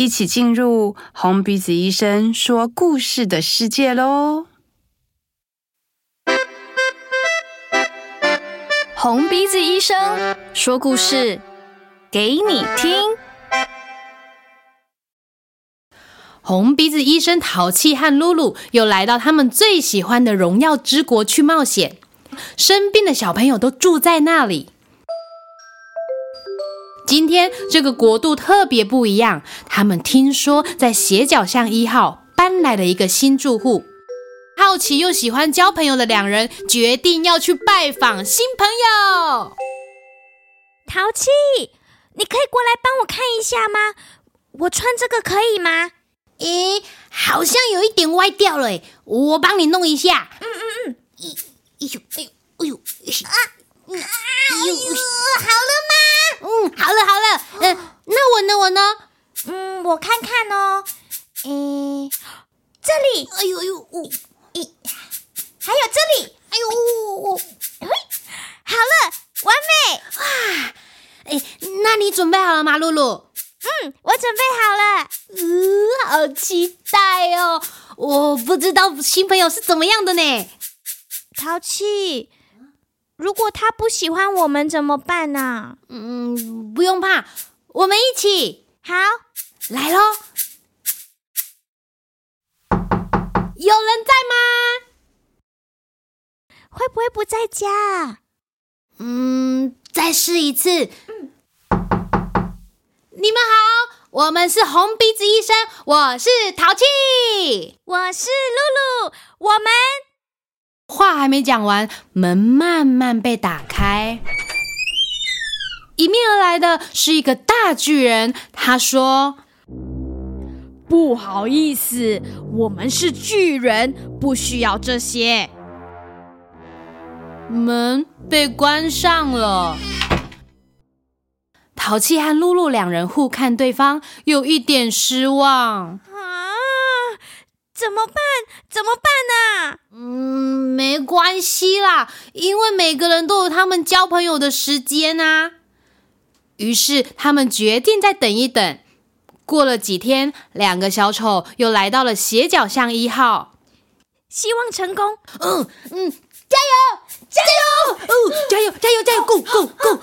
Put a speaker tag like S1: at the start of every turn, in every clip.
S1: 一起进入红鼻子医生说故事的世界喽！
S2: 红鼻子医生说故事给你听。红鼻子医生淘气和露露又来到他们最喜欢的荣耀之国去冒险，生病的小朋友都住在那里。今天这个国度特别不一样，他们听说在斜角巷一号搬来了一个新住户，好奇又喜欢交朋友的两人决定要去拜访新朋友。
S3: 淘气，你可以过来帮我看一下吗？我穿这个可以吗？
S4: 咦，好像有一点歪掉了，诶，我帮你弄一下。
S3: 嗯嗯嗯，
S4: 哎呦哎呦哎呦啊！
S3: 哎呦，好了吗？
S4: 嗯，好了好了，嗯、呃，那我呢？我呢？
S3: 嗯，我看看哦。诶，这里，
S4: 哎呦哎呦，
S3: 咦，还有这里，
S4: 哎呦，
S3: 嘿，好了，完美！
S4: 哇，哎，那你准备好了吗，露露？
S3: 嗯，我准备好了。
S4: 嗯，好期待哦！我不知道新朋友是怎么样的呢？
S3: 淘气。如果他不喜欢我们怎么办呢？啊？
S4: 嗯，不用怕，我们一起。
S3: 好，
S4: 来喽！有人在吗？
S3: 会不会不在家？
S4: 嗯，再试一次。嗯，你们好，我们是红鼻子医生，我是淘气，
S3: 我是露露，我们。
S2: 话还没讲完，门慢慢被打开，迎面而来的是一个大巨人。他说：“
S5: 不好意思，我们是巨人，不需要这些。”
S2: 门被关上了。淘气和露露两人互看对方，有一点失望。
S3: 怎么办？怎么办呢？
S4: 嗯，没关系啦，因为每个人都有他们交朋友的时间啊。
S2: 于是他们决定再等一等。过了几天，两个小丑又来到了斜角巷一号，
S3: 希望成功。
S4: 嗯嗯，加油，加油，哦，加油，加油，加油，Go Go Go！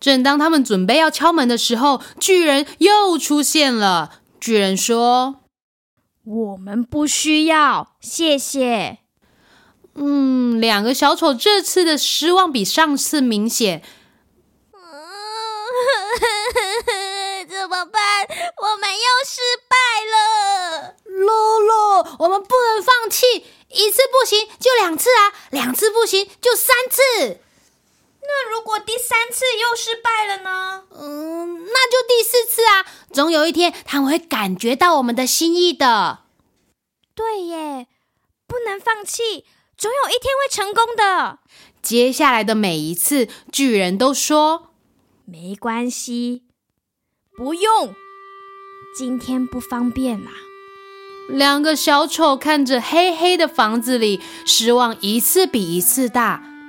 S2: 正当他们准备要敲门的时候，巨人又出现了。巨人说：“
S5: 我们不需要，谢谢。”
S2: 嗯，两个小丑这次的失望比上次明显。
S3: 嗯，怎么办？我们又失败了。
S4: 露露，我们不能放弃，一次不行就两次啊，两次不行就三次。
S3: 那如果第三次又失败了呢？
S4: 嗯，那就第四次啊！总有一天他们会感觉到我们的心意的。
S3: 对耶，不能放弃，总有一天会成功的。
S2: 接下来的每一次，巨人都说：“
S5: 没关系，不用，今天不方便啦。”
S2: 两个小丑看着黑黑的房子里，失望一次比一次大。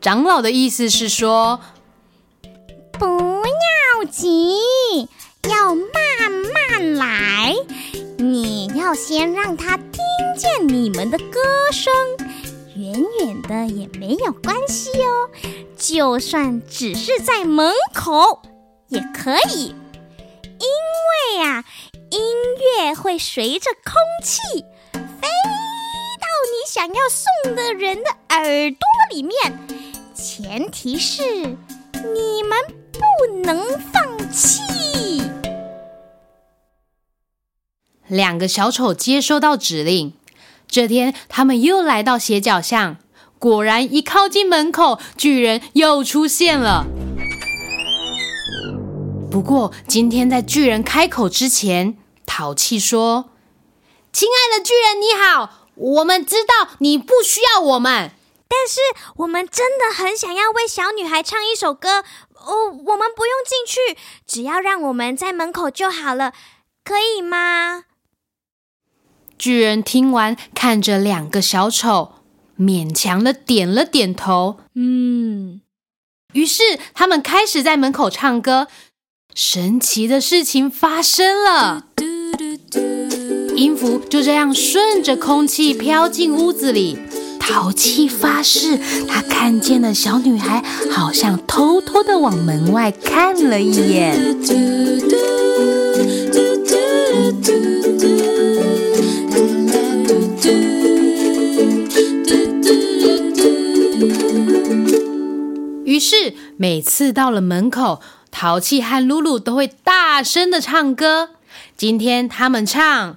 S2: 长老
S3: 的
S2: 意思是说，
S3: 不要急，要慢慢来。你要先让他听见你们的歌声，远远的也没有关系哦，就算只是在门口也可以，因为啊，音乐会随着空气飞想要送的人的耳朵里面，前提是你们不能放弃。
S2: 两个小丑接收到指令。这天，他们又来到斜角巷，果然一靠近门口，巨人又出现了。不过，今天在巨人开口之前，淘气说：“
S4: 亲爱的巨人，你好，我们知道你不需要我们，
S3: 但是我们真的很想要为小女孩唱一首歌。哦，我们不用进去，只要让我们在门口就好了，可以吗？”
S2: 巨人听完，看着两个小丑，勉强的点了点头。嗯，于是他们开始在门口唱歌。神奇的事情发生了，音符就这样顺着空气飘进屋子里。淘气发誓，他看见了小女孩，好像偷偷的往门外看了一眼。于是每次到了门口，淘气和噜噜都会大声的唱歌。今天他们唱。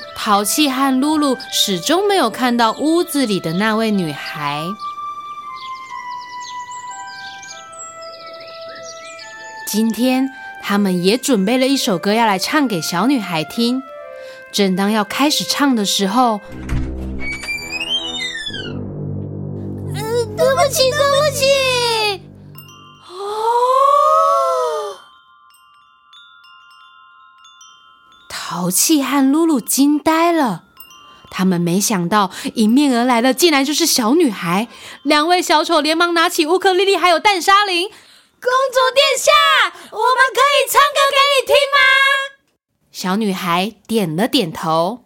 S2: 淘气和露露始终没有看到屋子里的那位女孩。今天，他们也准备了一首歌要来唱给小女孩听。正当要开始唱的时候，淘气和露露惊呆了，他们没想到迎面而来的竟然就是小女孩。两位小丑连忙拿起乌克丽丽还有淡沙铃。
S4: 公主殿下，我们可以唱歌给你听吗？
S2: 小女孩点了
S6: 点头。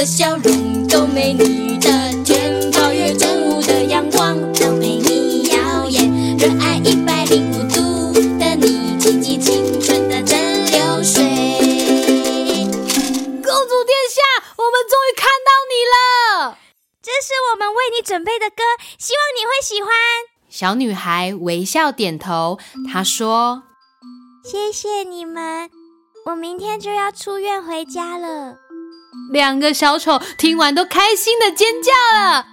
S6: 的笑容都没你的甜，八月正午的阳光都没你耀眼，热爱一百零五度的你，滴滴清纯的蒸馏水。
S4: 公主殿下，我们终于看到你了，
S3: 这是我们为你准备的歌，希望你会喜欢。
S2: 小女孩微笑点头，她说：“
S3: 谢谢你们，我明天就要出院回家了。”
S2: 两个小丑听完都开心的尖叫了。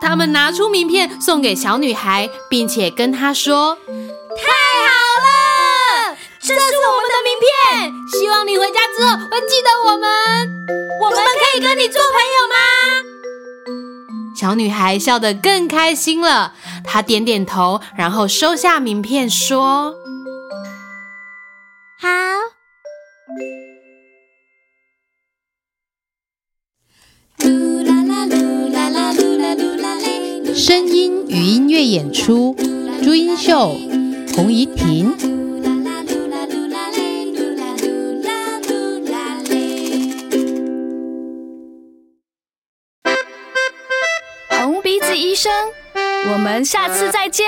S2: 他们拿出名片送给小女孩，并且跟她说：“
S4: 太好了，这是我们的名片，希望你回家之后会记得我们。我们可以跟你做朋友吗？”
S2: 小女孩笑得更开心了，她点点头，然后收下名片
S7: 说。演出，朱茵秀、洪怡婷。
S8: 红鼻子医生，我们下次再见。